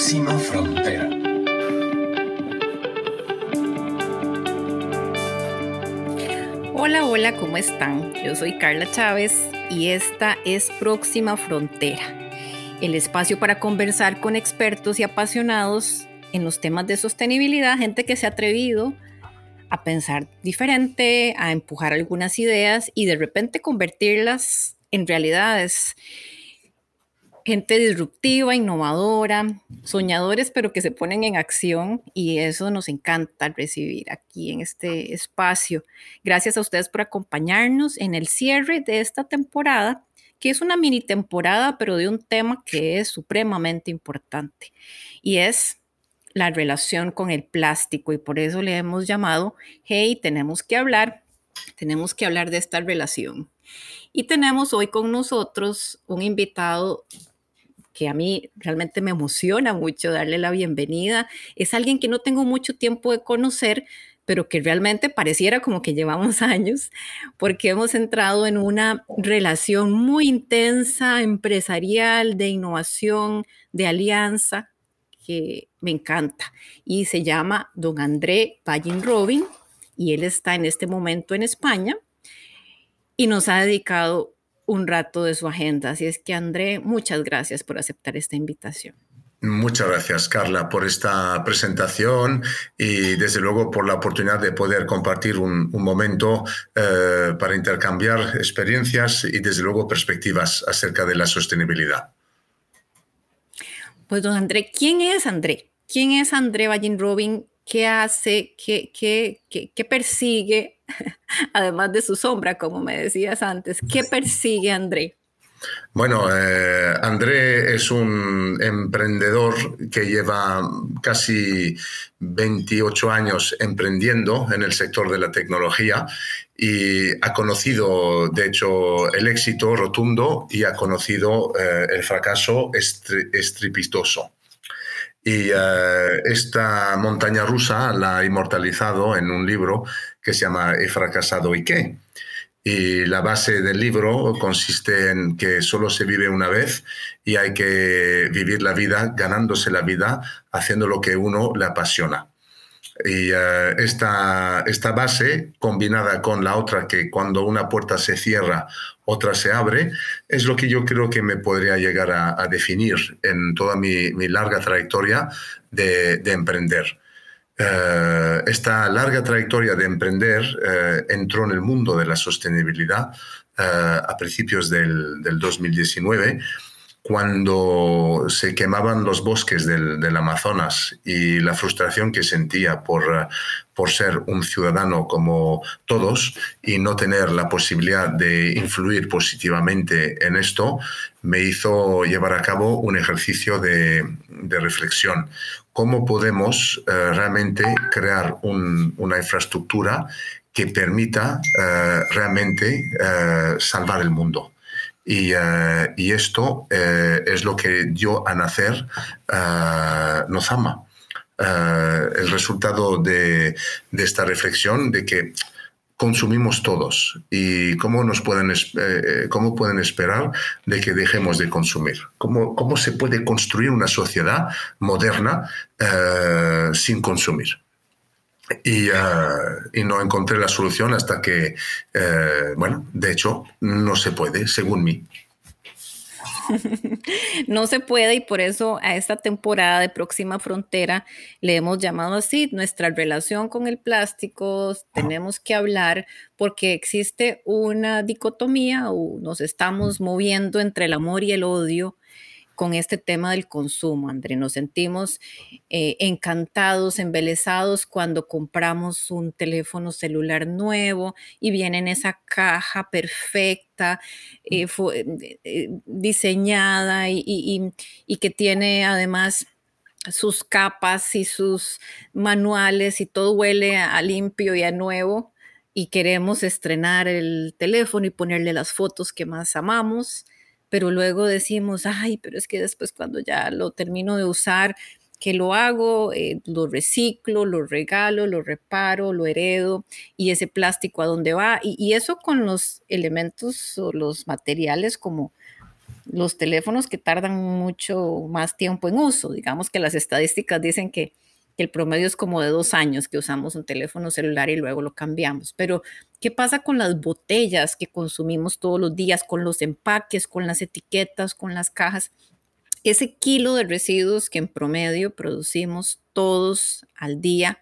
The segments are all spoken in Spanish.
Próxima Frontera. Hola, hola, ¿cómo están? Yo soy Carla Chávez y esta es Próxima Frontera, el espacio para conversar con expertos y apasionados en los temas de sostenibilidad, gente que se ha atrevido a pensar diferente, a empujar algunas ideas y de repente convertirlas en realidades gente disruptiva, innovadora, soñadores, pero que se ponen en acción y eso nos encanta recibir aquí en este espacio. Gracias a ustedes por acompañarnos en el cierre de esta temporada, que es una mini temporada, pero de un tema que es supremamente importante y es la relación con el plástico y por eso le hemos llamado, hey, tenemos que hablar, tenemos que hablar de esta relación. Y tenemos hoy con nosotros un invitado que a mí realmente me emociona mucho darle la bienvenida. Es alguien que no tengo mucho tiempo de conocer, pero que realmente pareciera como que llevamos años, porque hemos entrado en una relación muy intensa, empresarial, de innovación, de alianza, que me encanta. Y se llama don André Ballin Robin, y él está en este momento en España y nos ha dedicado un rato de su agenda. Así es que, André, muchas gracias por aceptar esta invitación. Muchas gracias, Carla, por esta presentación y desde luego por la oportunidad de poder compartir un, momento eh, para intercambiar experiencias y desde luego perspectivas acerca de la sostenibilidad. Pues don André, ¿quién es André? ¿Quién es André Ballin Robin? ¿Qué hace? ¿Qué, qué, qué, qué persigue? además de su sombra, como me decías antes. ¿Qué persigue André? Bueno, eh, André es un emprendedor que lleva casi 28 años emprendiendo en el sector de la tecnología y ha conocido, de hecho, el éxito rotundo y ha conocido eh, el fracaso estrepitoso. Y eh, esta montaña rusa la ha inmortalizado en un libro que se llama He fracasado y qué. Y la base del libro consiste en que solo se vive una vez y hay que vivir la vida ganándose la vida haciendo lo que uno le apasiona. Y eh, esta, esta base, combinada con la otra, que cuando una puerta se cierra, otra se abre, es lo que yo creo que me podría llegar a, definir en toda mi, larga trayectoria de, de emprender. Eh, esta larga trayectoria de emprender eh, entró en el mundo de la sostenibilidad eh, a principios del, 2019 cuando se quemaban los bosques del, Amazonas y la frustración que sentía por, por ser un ciudadano como todos y no tener la posibilidad de influir positivamente en esto, me hizo llevar a cabo un ejercicio de, de reflexión cómo podemos eh, realmente crear una infraestructura que permita eh, realmente eh, salvar el mundo. Y, esto es lo que dio a nacer Nos Ama. el resultado de, de esta reflexión de que consumimos todos y cómo nos pueden, eh, cómo pueden esperar de que dejemos de consumir. ¿Cómo, cómo se puede construir una sociedad moderna eh, sin consumir? Eh, y, no encontré la solución hasta que, bueno, de hecho, no se puede, según mí. no se puede y por eso a esta temporada de Próxima Frontera le hemos llamado así, nuestra relación con el plástico, tenemos que hablar porque existe una dicotomía o nos estamos moviendo entre el amor y el odio con este tema del consumo, André. Nos sentimos eh, encantados, embelesados cuando compramos un teléfono celular nuevo y viene en esa caja perfecta, eh, eh, diseñada y, y que tiene además sus capas y sus manuales y todo huele a limpio y a nuevo y queremos estrenar el teléfono y ponerle las fotos que más amamos pero luego decimos, ay, pero es que después cuando ya lo termino de usar, que lo hago, eh, lo reciclo, lo regalo, lo reparo, lo heredo y ese plástico a dónde va. Y, eso con los elementos o los materiales como los teléfonos que tardan mucho más tiempo en uso. Digamos que las estadísticas dicen que, el promedio es como de dos años que usamos un teléfono celular y luego lo cambiamos. Pero, ¿qué pasa con las botellas que consumimos todos los días, con los empaques, con las etiquetas, con las cajas? Ese kilo de residuos que en promedio producimos todos al día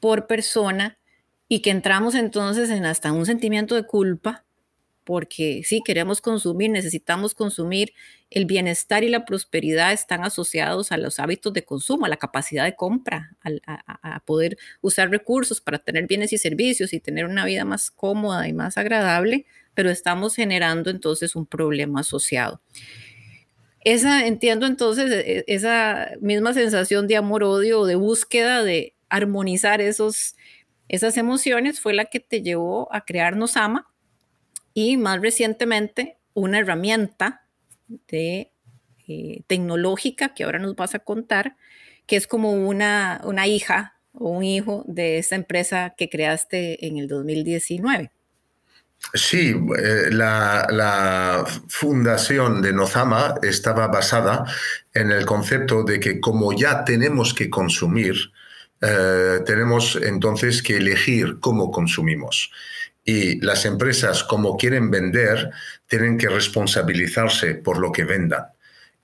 por persona y que entramos entonces en hasta un sentimiento de culpa porque sí, queremos consumir, necesitamos consumir, el bienestar y la prosperidad están asociados a los hábitos de consumo, a la capacidad de compra, a, poder usar recursos para tener bienes y servicios y tener una vida más cómoda y más agradable, pero estamos generando entonces un problema asociado. Esa, entiendo entonces e, esa misma sensación de amor-odio de búsqueda de armonizar esos, esas emociones fue la que te llevó a crearnos ama y más recientemente una herramienta de, eh, tecnológica que ahora nos vas a contar, que es como una, una hija o un hijo de esta empresa que creaste en el 2019. Sí, eh, la, fundación de Nozama estaba basada en el concepto de que como ya tenemos que consumir, eh, tenemos entonces que elegir cómo consumimos y las empresas, como quieren vender, tienen que responsabilizarse por lo que vendan.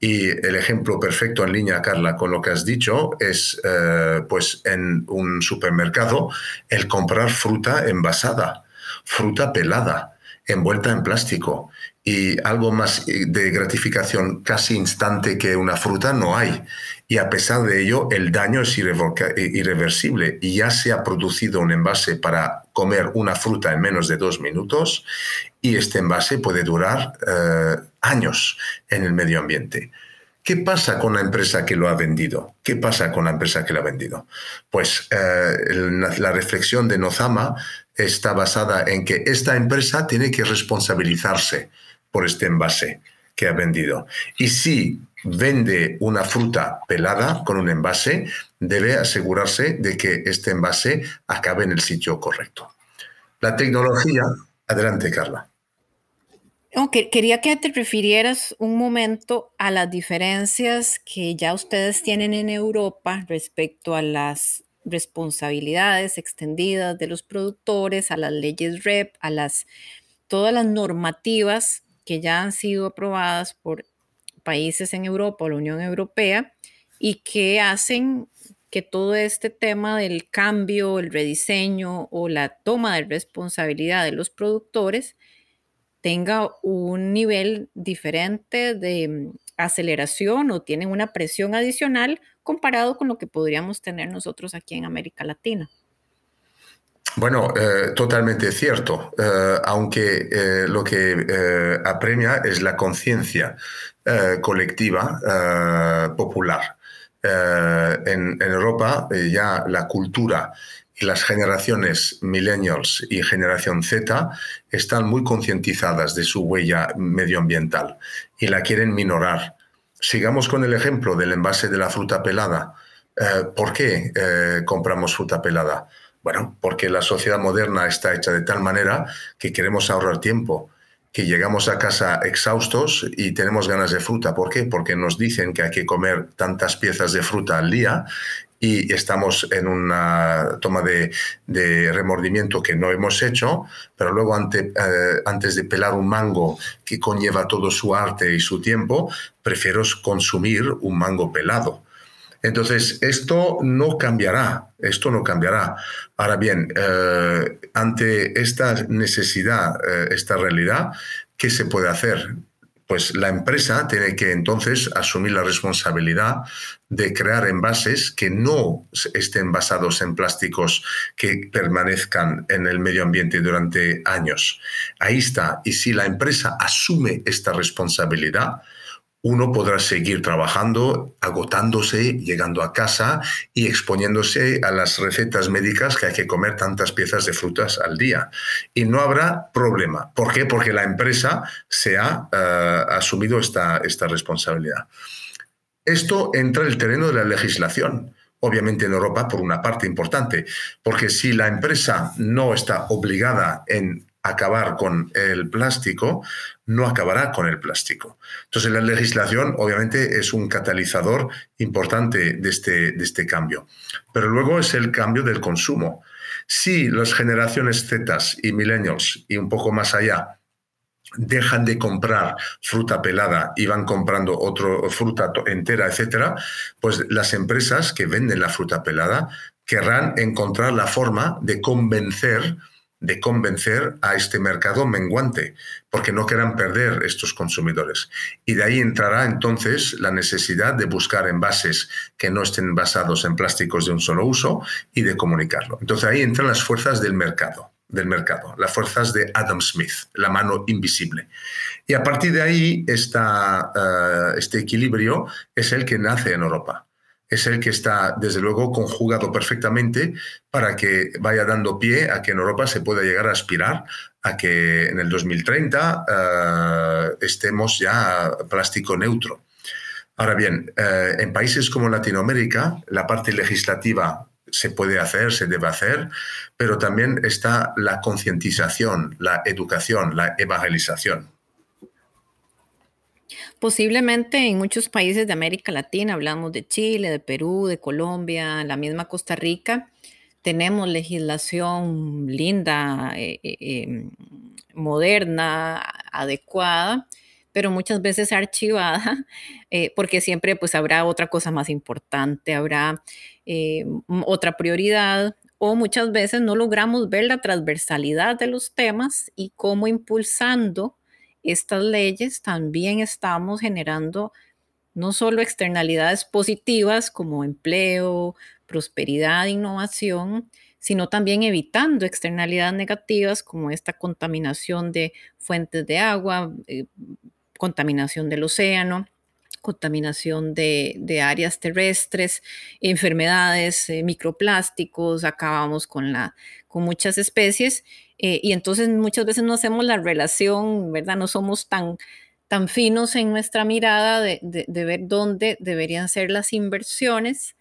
Y el ejemplo perfecto en línea, Carla, con lo que has dicho, es eh, pues en un supermercado el comprar fruta envasada, fruta pelada, envuelta en plástico. Y algo más de gratificación casi instante que una fruta no hay y a pesar de ello el daño es irreversible y ya se ha producido un envase para comer una fruta en menos de dos minutos y este envase puede durar eh, años en el medio ambiente. ¿Qué pasa con la empresa que lo ha vendido? ¿Qué pasa con la empresa que lo ha vendido? Pues eh, la reflexión de Nozama está basada en que esta empresa tiene que responsabilizarse por este envase que ha vendido. Y si vende una fruta pelada con un envase, debe asegurarse de que este envase acabe en el sitio correcto. La tecnología, adelante Carla. Quería que te refirieras un momento a las diferencias que ya ustedes tienen en Europa respecto a las responsabilidades extendidas de los productores, a las leyes REP, a las todas las normativas que ya han sido aprobadas por países en Europa o la Unión Europea y que hacen que todo este tema del cambio, el rediseño o la toma de responsabilidad de los productores tenga un nivel diferente de mm, aceleración o tienen una presión adicional comparado con lo que podríamos tener nosotros aquí en América Latina. Bueno, eh, totalmente cierto, eh, aunque eh, lo que apremia es la conciencia colectiva popular. En, en, Europa ya la cultura y las generaciones millennials y generación Z están muy concientizadas de su huella medioambiental y la quieren minorar. Sigamos con el ejemplo del envase de la fruta pelada. ¿Por qué compramos fruta pelada? Bueno, porque la sociedad moderna está hecha de tal manera que queremos ahorrar tiempo, que llegamos a casa exhaustos y tenemos ganas de fruta. ¿Por qué? Porque nos dicen que hay que comer tantas piezas de fruta al día y estamos en una toma de, remordimiento que no hemos hecho, pero luego eh, antes de pelar un mango que conlleva todo su arte y su tiempo, prefiero consumir un mango pelado. Entonces, esto no cambiará, esto no cambiará. Ahora bien, eh, ante esta necesidad, eh, esta realidad, ¿qué se puede hacer? Pues la empresa tiene que entonces asumir la responsabilidad de crear envases que no estén basados en plásticos que permanezcan en el medio ambiente durante años. Ahí está. Y si la empresa asume esta responsabilidad, uno podrá seguir trabajando, agotándose, llegando a casa y exponiéndose a las recetas médicas que hay que comer tantas piezas de frutas al día. Y no habrá problema. ¿Por qué? Porque la empresa se ha eh, asumido esta, esta responsabilidad. Esto entra en el terreno de la legislación obviamente en Europa por una parte importante, porque si la empresa no está obligada en acabar con el plástico, no acabará con el plástico. Entonces la legislación obviamente es un catalizador importante de este, de este cambio. Pero luego es el cambio del consumo. Si las generaciones Z y millennials y un poco más allá dejan de comprar fruta pelada y van comprando otra fruta entera, etcétera, pues las empresas que venden la fruta pelada querrán encontrar la forma de convencer de convencer a este mercado menguante, porque no quieran perder estos consumidores. Y de ahí entrará entonces la necesidad de buscar envases que no estén basados en plásticos de un solo uso y de comunicarlo. Entonces ahí entran las fuerzas del mercado, del mercado, las fuerzas de Adam Smith, la mano invisible. Y a partir de ahí, esta, eh, este equilibrio es el que nace en Europa es el que está, desde luego, conjugado perfectamente para que vaya dando pie a que en Europa se pueda llegar a aspirar a que en el 2030 eh, estemos ya plástico neutro. Ahora bien, eh, en países como Latinoamérica, la parte legislativa se puede hacer, se debe hacer, pero también está la concientización, la educación, la evangelización. Posiblemente en muchos países de América Latina, hablamos de Chile, de Perú, de Colombia, la misma Costa Rica, tenemos legislación linda, eh, eh, em, moderna, adecuada, pero muchas veces archivada, eh, porque siempre pues habrá otra cosa más importante, habrá otra prioridad, o muchas veces no logramos ver la transversalidad de los temas y cómo impulsando estas leyes también estamos generando no solo externalidades positivas como empleo, prosperidad, innovación, sino también evitando externalidades negativas como esta contaminación de fuentes de agua, eh, contaminación del océano, contaminación de, áreas terrestres, enfermedades, eh, microplásticos, acabamos con, la, con muchas especies eh, y entonces muchas veces no hacemos la relación, ¿verdad? No somos tan, tan finos en nuestra mirada de, ver dónde deberían ser las inversiones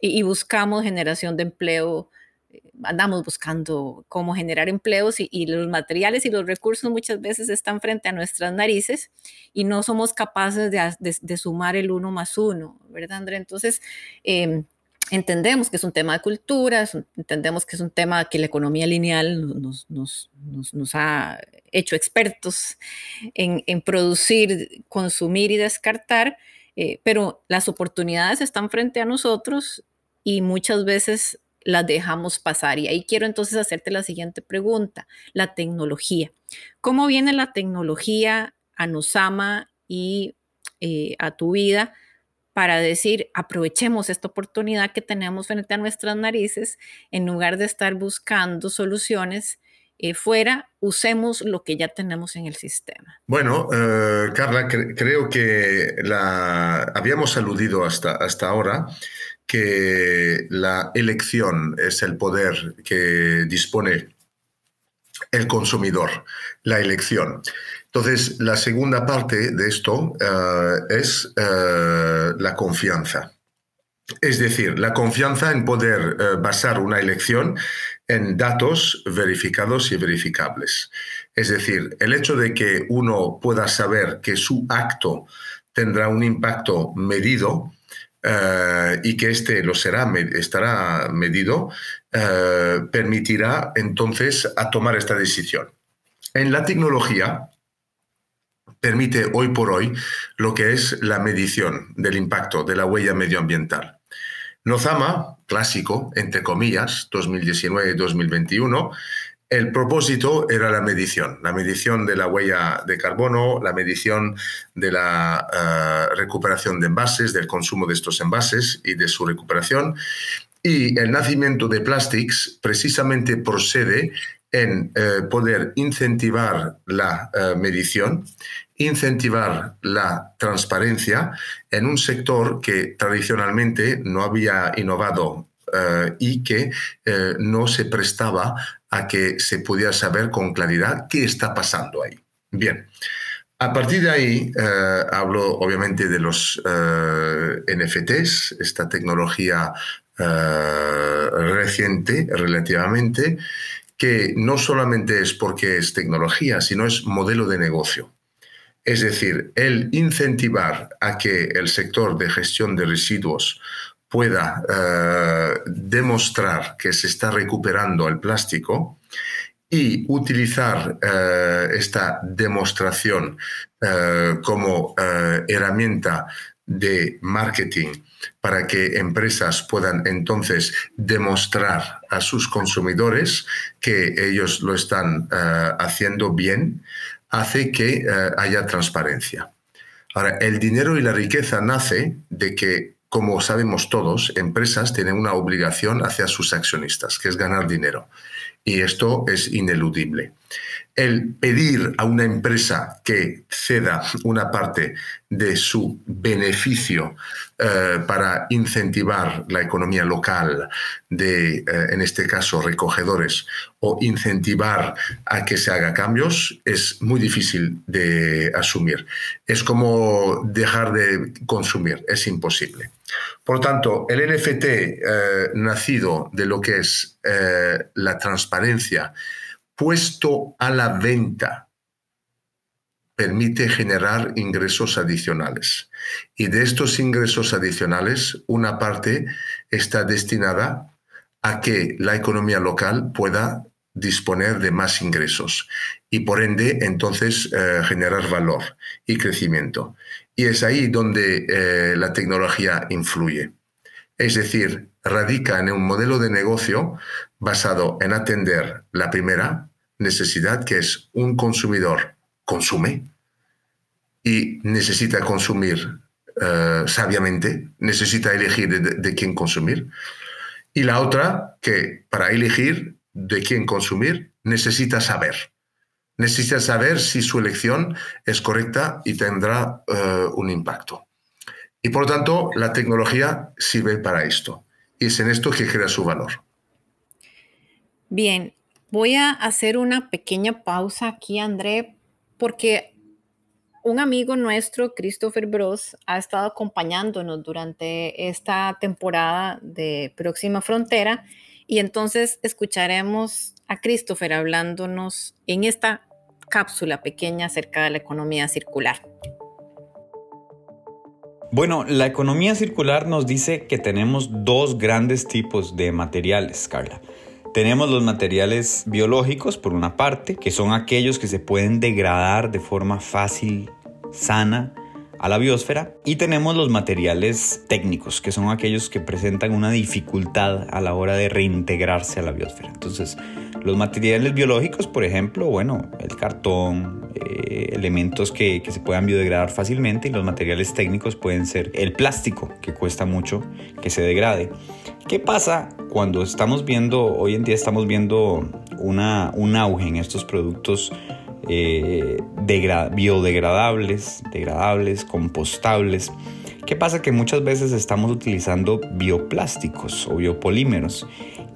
y, buscamos generación de empleo eh, andamos buscando cómo generar empleos y, los materiales y los recursos muchas veces están frente a nuestras narices y no somos capaces de, sumar el uno más uno, ¿verdad, André? Entonces, em, entendemos que es un tema de cultura, entendemos que es un tema que la economía lineal nos, nos, ha hecho expertos en, en, producir, consumir y descartar, eh, pero las oportunidades están frente a nosotros y muchas veces las dejamos pasar. Y ahí quiero entonces hacerte la siguiente pregunta, la tecnología. ¿Cómo viene la tecnología a Nosama y eh, a tu vida? Para decir, aprovechemos esta oportunidad que tenemos frente a nuestras narices, en lugar de estar buscando soluciones eh, fuera, usemos lo que ya tenemos en el sistema. Bueno, eh, Carla, creo que habíamos aludido hasta, hasta ahora que la elección es el poder que dispone el consumidor, la elección. Entonces, la segunda parte de esto eh, es eh, la confianza. Es decir, la confianza en poder eh, basar una elección en datos verificados y verificables. Es decir, el hecho de que uno pueda saber que su acto tendrá un impacto medido y que este lo será, estará medido, permitirá entonces a tomar esta decisión. En la tecnología, permite hoy por hoy lo que es la medición del impacto de la huella medioambiental. Nozama, clásico, entre comillas, 2019-2021, el propósito era la medición, la medición de la huella de carbono, la medición de la eh, recuperación de envases, del consumo de estos envases y de su recuperación. Y el nacimiento de Plastics precisamente procede en eh, poder incentivar la eh, medición incentivar la transparencia en un sector que tradicionalmente no había innovado eh, y que eh, no se prestaba a que se pudiera saber con claridad qué está pasando ahí. Bien, a partir de ahí eh, hablo obviamente de los NFTs, esta tecnología reciente relativamente, que no solamente es porque es tecnología, sino es modelo de negocio. Es decir, el incentivar a que el sector de gestión de residuos pueda eh, demostrar que se está recuperando el plástico y utilizar eh, esta demostración eh, como herramienta de marketing para que empresas puedan entonces demostrar a sus consumidores que ellos lo están haciendo bien, hace que haya transparencia. Ahora, el dinero y la riqueza nace de que como sabemos todos, empresas tienen una obligación hacia sus accionistas, que es ganar dinero. Y esto es ineludible el pedir a una empresa que ceda una parte de su beneficio eh, para incentivar la economía local de, eh, en este caso, recogedores, o incentivar a que se haga cambios, es muy difícil de asumir. Es como dejar de consumir, es imposible. Por lo tanto, el NFT eh, nacido de lo que es la transparencia, puesto a la venta permite generar ingresos adicionales. Y de estos ingresos adicionales, una parte está destinada a que la economía local pueda disponer de más ingresos y por ende entonces eh, generar valor y crecimiento. Y es ahí donde eh, la tecnología influye. Es decir, radica en un modelo de negocio basado en atender la primera necesidad, que es un consumidor consume y necesita consumir eh, sabiamente, necesita elegir de, quién consumir. Y la otra, que para elegir de quién consumir, necesita saber. Necesita saber si su elección es correcta y tendrá eh, un impacto. Y por tanto, la tecnología sirve para esto. Y es en esto que crea su valor. Bien, voy a hacer una pequeña pausa aquí, André, porque un amigo nuestro, Christopher Bros, ha estado acompañándonos durante esta temporada de Próxima Frontera y entonces escucharemos a Christopher hablándonos en esta cápsula pequeña acerca de la economía circular. Bueno, la economía circular nos dice que tenemos dos grandes tipos de materiales, Carla. Tenemos los materiales biológicos, por una parte, que son aquellos que se pueden degradar de forma fácil, sana, a la biosfera y tenemos los materiales técnicos, que son aquellos que presentan una dificultad a la hora de reintegrarse a la biosfera. Entonces, los materiales biológicos, por ejemplo, bueno, el cartón, eh, elementos que, que, se puedan biodegradar fácilmente y los materiales técnicos pueden ser el plástico, que cuesta mucho que se degrade. ¿Qué pasa cuando estamos viendo, hoy en día estamos viendo una, un auge en estos productos eh, biodegradables, degradables, compostables. ¿Qué pasa? Que muchas veces estamos utilizando bioplásticos o biopolímeros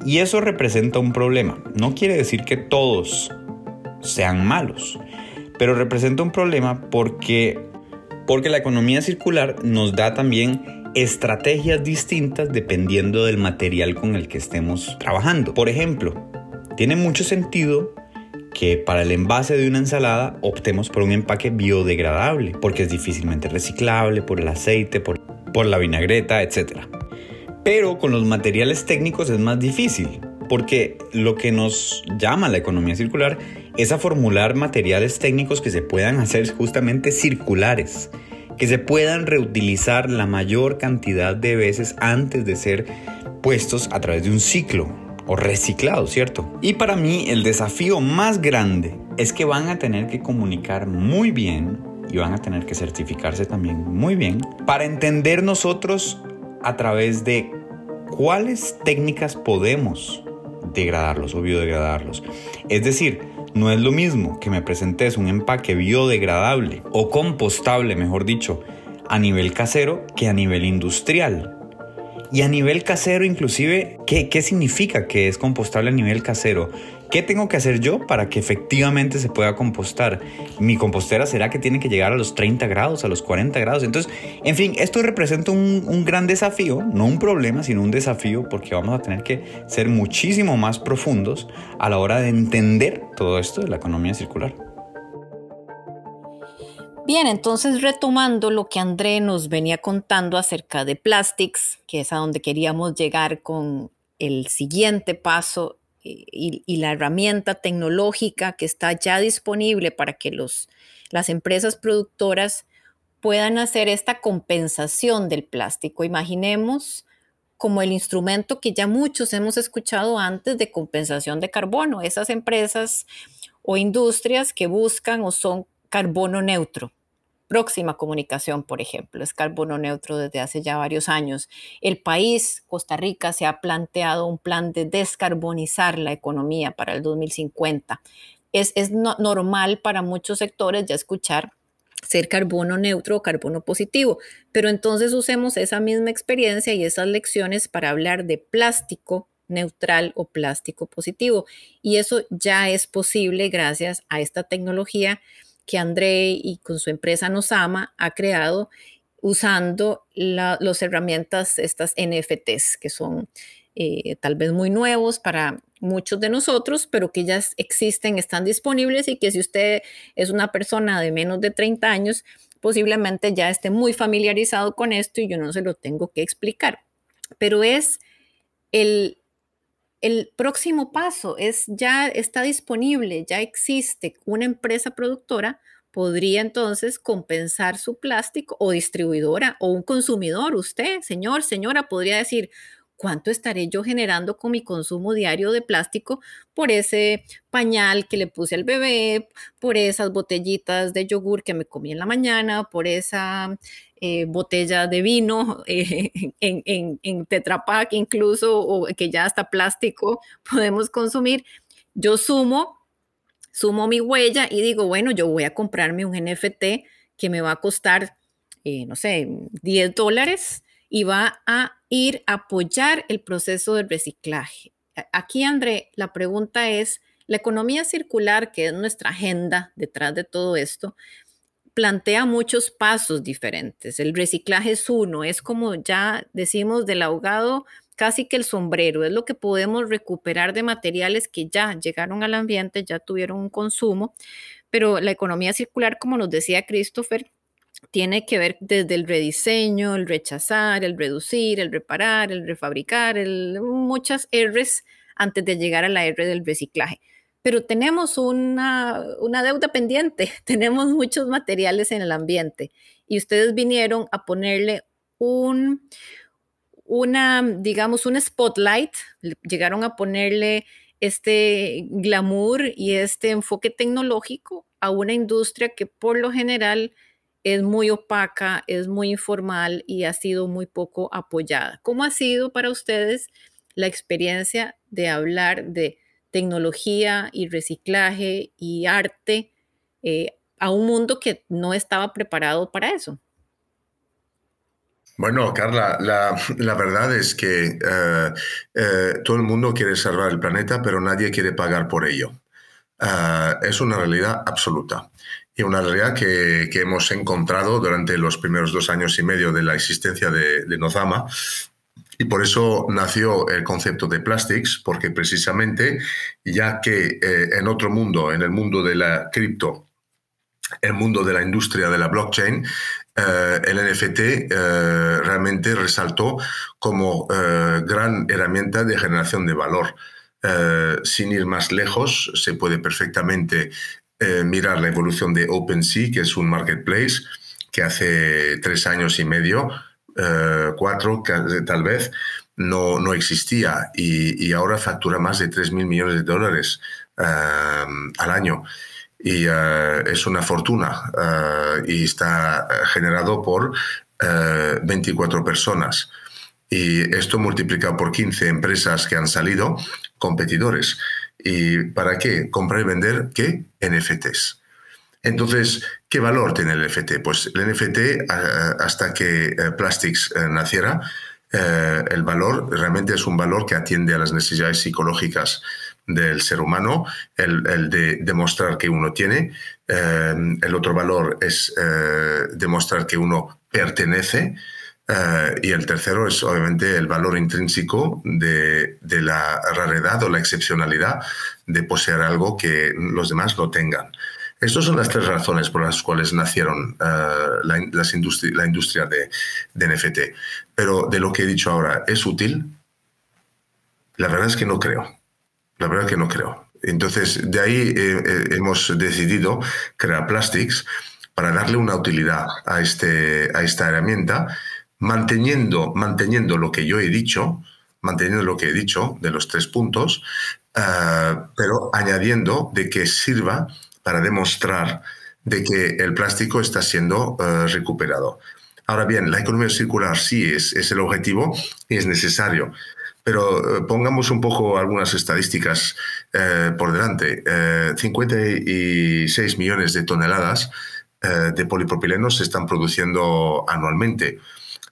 y eso representa un problema. No quiere decir que todos sean malos, pero representa un problema porque, porque la economía circular nos da también estrategias distintas dependiendo del material con el que estemos trabajando. Por ejemplo, tiene mucho sentido que para el envase de una ensalada optemos por un empaque biodegradable, porque es difícilmente reciclable por el aceite, por, por la vinagreta, etc. Pero con los materiales técnicos es más difícil, porque lo que nos llama la economía circular es a formular materiales técnicos que se puedan hacer justamente circulares, que se puedan reutilizar la mayor cantidad de veces antes de ser puestos a través de un ciclo o reciclado, ¿cierto? Y para mí el desafío más grande es que van a tener que comunicar muy bien y van a tener que certificarse también muy bien para entender nosotros a través de cuáles técnicas podemos degradarlos o biodegradarlos. Es decir, no es lo mismo que me presentes un empaque biodegradable o compostable, mejor dicho, a nivel casero que a nivel industrial. Y a nivel casero, inclusive, ¿qué, ¿qué significa que es compostable a nivel casero? ¿Qué tengo que hacer yo para que efectivamente se pueda compostar? Mi compostera será que tiene que llegar a los 30 grados, a los 40 grados. Entonces, en fin, esto representa un, un, gran desafío, no un problema, sino un desafío porque vamos a tener que ser muchísimo más profundos a la hora de entender todo esto de la economía circular. Bien, entonces retomando lo que André nos venía contando acerca de Plastics, que es a donde queríamos llegar con el siguiente paso y, la herramienta tecnológica que está ya disponible para que los, las empresas productoras puedan hacer esta compensación del plástico. Imaginemos como el instrumento que ya muchos hemos escuchado antes de compensación de carbono, esas empresas o industrias que buscan o son carbono neutro. Próxima Comunicación, por ejemplo, es carbono neutro desde hace ya varios años. El país, Costa Rica, se ha planteado un plan de descarbonizar la economía para el 2050. Es, es normal para muchos sectores ya escuchar ser carbono neutro o carbono positivo, pero entonces usemos esa misma experiencia y esas lecciones para hablar de plástico neutral o plástico positivo. Y eso ya es posible gracias a esta tecnología que André y con su empresa Nos Ama ha creado usando las herramientas, estas NFTs, que son eh, tal vez muy nuevos para muchos de nosotros, pero que ya existen, están disponibles y que si usted es una persona de menos de 30 años, posiblemente ya esté muy familiarizado con esto y yo no se lo tengo que explicar. Pero es el, el próximo paso es ya está disponible, ya existe una empresa productora, podría entonces compensar su plástico o distribuidora o un consumidor, usted, señor, señora, podría decir, ¿cuánto estaré yo generando con mi consumo diario de plástico por ese pañal que le puse al bebé, por esas botellitas de yogur que me comí en la mañana, por esa eh, botella de vino eh, en, en, Tetra incluso, o que ya hasta plástico podemos consumir? Yo sumo, sumo mi huella y digo, bueno, yo voy a comprarme un NFT que me va a costar, eh, no sé, 10 dólares y va a ir a apoyar el proceso de reciclaje. Aquí, André, la pregunta es, la economía circular, que es nuestra agenda detrás de todo esto, plantea muchos pasos diferentes. El reciclaje es uno, es como ya decimos del ahogado, casi que el sombrero, es lo que podemos recuperar de materiales que ya llegaron al ambiente, ya tuvieron un consumo, pero la economía circular, como nos decía Christopher, tiene que ver desde el rediseño, el rechazar, el reducir, el reparar, el refabricar, el, muchas R's antes de llegar a la R del reciclaje. Pero tenemos una, una deuda pendiente, tenemos muchos materiales en el ambiente y ustedes vinieron a ponerle un, una, digamos, un spotlight, llegaron a ponerle este glamour y este enfoque tecnológico a una industria que por lo general es muy opaca, es muy informal y ha sido muy poco apoyada. ¿Cómo ha sido para ustedes la experiencia de hablar de tecnología y reciclaje y arte eh, a un mundo que no estaba preparado para eso? Bueno, Carla, la, verdad es que eh, eh, todo el mundo quiere salvar el planeta, pero nadie quiere pagar por ello. es una realidad absoluta y una realidad que, hemos encontrado durante los primeros dos años y medio de la existencia de, Nozama. Y por eso nació el concepto de Plastics, porque precisamente ya que eh, en otro mundo, en el mundo de la cripto, el mundo de la industria de la blockchain, eh, el NFT eh, realmente resaltó como gran herramienta de generación de valor. sin ir más lejos, se puede perfectamente mirar la evolución de OpenSea, que es un marketplace que hace tres años y medio, eh, cuatro tal vez, no, no existía y, ahora factura más de 3 mil millones de dólares eh, al año. Y es una fortuna y está generado por 24 personas. Y esto multiplicado por 15 empresas que han salido, competidores. ¿Y para qué? Comprar y vender, ¿qué? NFTs. Entonces, ¿qué valor tiene el NFT? Pues el NFT, hasta que eh, Plastics eh, naciera, Eh, el valor realmente es un valor que atiende a las necesidades psicológicas del ser humano, el, de demostrar que uno tiene. El otro valor es demostrar que uno pertenece. y el tercero es obviamente el valor intrínseco de, de, la raridad o la excepcionalidad de poseer algo que los demás no tengan. Estas son las tres razones por las cuales nacieron eh, la, las la, industria de, NFT. Pero de lo que he dicho ahora, ¿es útil? La verdad es que no creo. La verdad es que no creo. Entonces, de ahí eh, eh, hemos decidido crear Plastics para darle una utilidad a, este, a esta herramienta, manteniendo, manteniendo lo que yo he dicho, manteniendo lo que he dicho de los tres puntos, pero añadiendo de que sirva para demostrar de que el plástico está siendo eh, recuperado. Ahora bien, la economía circular sí es, el objetivo y es necesario, pero eh, pongamos un poco algunas estadísticas eh, por delante. 56 millones de toneladas de polipropileno se están produciendo anualmente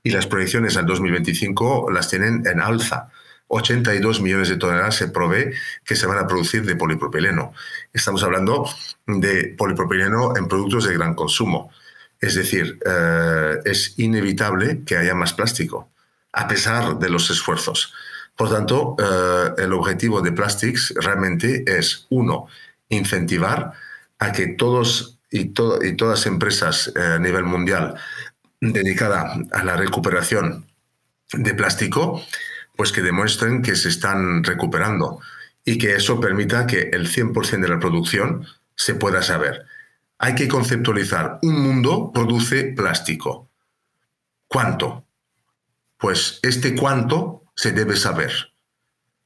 y las proyecciones al 2025 las tienen en alza. 82 millones de toneladas se provee que se van a producir de polipropileno. Estamos hablando de polipropileno en productos de gran consumo. Es decir, eh, es inevitable que haya más plástico, a pesar de los esfuerzos. Por tanto, eh, el objetivo de Plastics realmente es, uno, incentivar a que todos y, y todas empresas eh, a nivel mundial dedicadas a la recuperación de plástico pues que demuestren que se están recuperando y que eso permita que el 100% de la producción se pueda saber. Hay que conceptualizar, un mundo produce plástico. ¿Cuánto? Pues este cuánto se debe saber.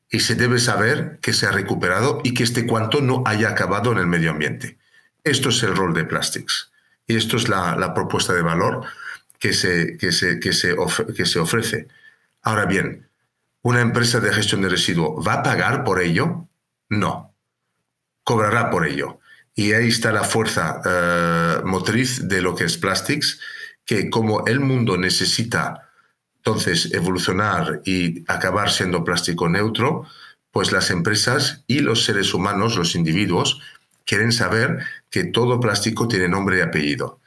Y se debe saber que se ha recuperado y que este cuánto no haya acabado en el medio ambiente. Esto es el rol de Plastics. Y esto es la, propuesta de valor que se, que se, que se, que se ofrece. Ahora bien, ¿Una empresa de gestión de residuos va a pagar por ello? No. Cobrará por ello. Y ahí está la fuerza eh, motriz de lo que es Plastics, que como el mundo necesita entonces evolucionar y acabar siendo plástico neutro, pues las empresas y los seres humanos, los individuos, quieren saber que todo plástico tiene nombre y apellido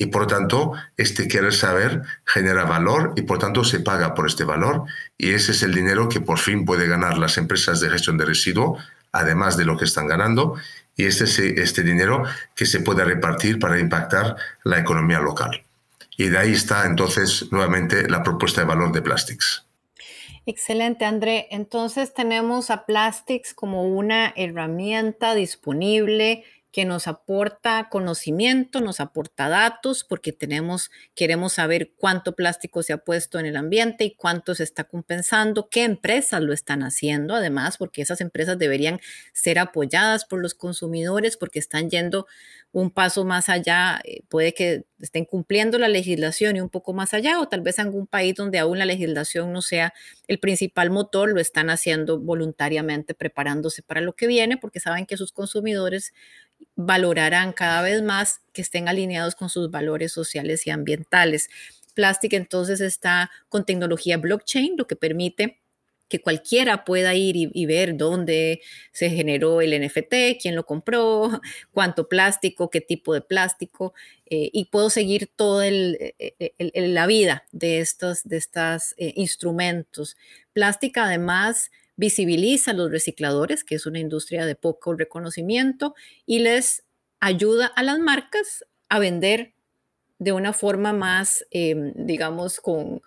y por tanto este querer saber genera valor y por tanto se paga por este valor y ese es el dinero que por fin puede ganar las empresas de gestión de residuos, además de lo que están ganando y este es este dinero que se puede repartir para impactar la economía local. Y de ahí está entonces nuevamente la propuesta de valor de Plastics. Excelente, André. Entonces tenemos a Plastics como una herramienta disponible que nos aporta conocimiento, nos aporta datos, porque tenemos, queremos saber cuánto plástico se ha puesto en el ambiente y cuánto se está compensando, qué empresas lo están haciendo, además, porque esas empresas deberían ser apoyadas por los consumidores, porque están yendo un paso más allá, eh, puede que estén cumpliendo la legislación y un poco más allá, o tal vez en algún país donde aún la legislación no sea el principal motor, lo están haciendo voluntariamente, preparándose para lo que viene, porque saben que sus consumidores valorarán cada vez más que estén alineados con sus valores sociales y ambientales. Plastic entonces está con tecnología blockchain, lo que permite que cualquiera pueda ir y, ver dónde se generó el NFT, quién lo compró, cuánto plástico, qué tipo de plástico, eh, y puedo seguir toda eh, la vida de estos de estos, eh, instrumentos. Plástica además visibiliza a los recicladores, que es una industria de poco reconocimiento, y les ayuda a las marcas a vender de una forma más, em, digamos, con,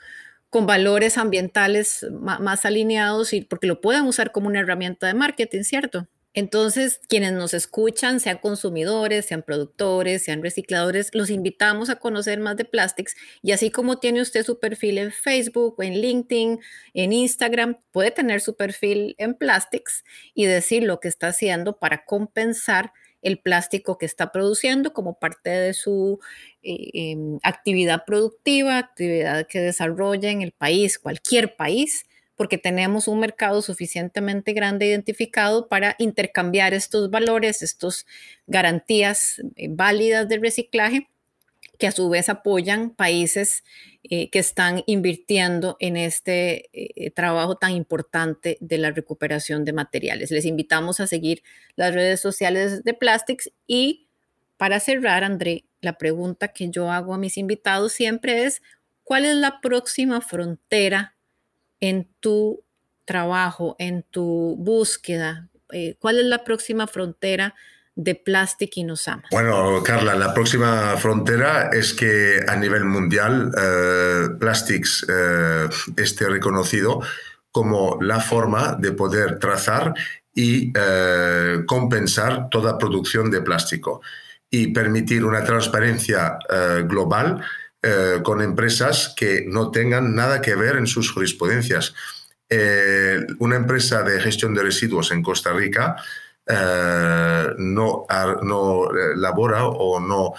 con valores ambientales más, alineados y porque lo puedan usar como una herramienta de marketing, ¿cierto? Entonces, quienes nos escuchan, sean consumidores, sean productores, sean recicladores, los invitamos a conocer más de Plastics. Y así como tiene usted su perfil en Facebook, en LinkedIn, en Instagram, puede tener su perfil en Plastics y decir lo que está haciendo para compensar el plástico que está produciendo como parte de su eh, em, actividad productiva, actividad que desarrolla en el país, cualquier país porque tenemos un mercado suficientemente grande identificado para intercambiar estos valores, estas garantías eh, válidas de reciclaje que a su vez apoyan países eh, que están invirtiendo en este eh, trabajo tan importante de la recuperación de materiales. Les invitamos a seguir las redes sociales de Plastics y para cerrar, André, la pregunta que yo hago a mis invitados siempre es, ¿cuál es la próxima frontera en tu trabajo, en tu búsqueda? Eh, ¿Cuál es la próxima frontera de Plastic Inosama? Bueno, Carla, la próxima frontera es que a nivel mundial eh, Plastics eh, esté reconocido como la forma de poder trazar y compensar toda producción de plástico y permitir una transparencia global con empresas que no tengan nada que ver en sus jurisprudencias. Eh, una empresa de gestión de residuos en Costa Rica eh, no, no eh, labora o no,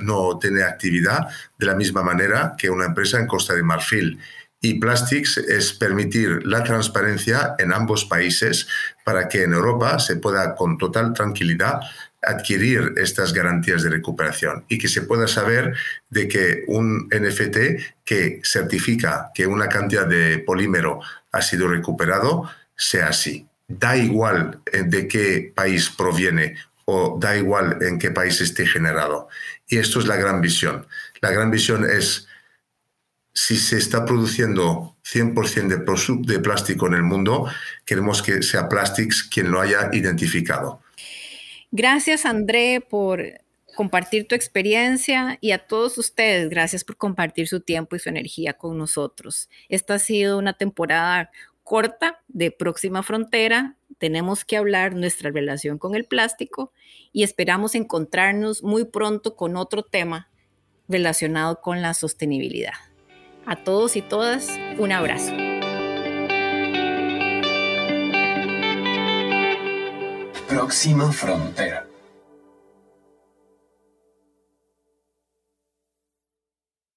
no tiene actividad de la misma manera que una empresa en Costa de Marfil. Y Plastics es permitir la transparencia en ambos países para que en Europa se pueda con total tranquilidad adquirir estas garantías de recuperación y que se pueda saber de que un NFT que certifica que una cantidad de polímero ha sido recuperado sea así. Da igual de qué país proviene o da igual en qué país esté generado. Y esto es la gran visión. La gran visión es si se está produciendo 100% de, de plástico en el mundo, queremos que sea Plastics quien lo haya identificado. Gracias, André, por compartir tu experiencia y a todos ustedes, gracias por compartir su tiempo y su energía con nosotros. Esta ha sido una temporada corta de Próxima Frontera. Tenemos que hablar nuestra relación con el plástico y esperamos encontrarnos muy pronto con otro tema relacionado con la sostenibilidad. A todos y todas, un abrazo. Próxima Frontera.